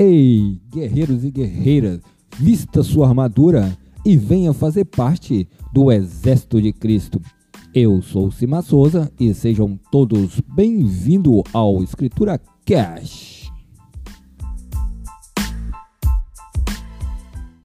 Ei, guerreiros e guerreiras, vista sua armadura e venha fazer parte do Exército de Cristo. Eu sou Cima Souza e sejam todos bem-vindos ao Escritura Cash.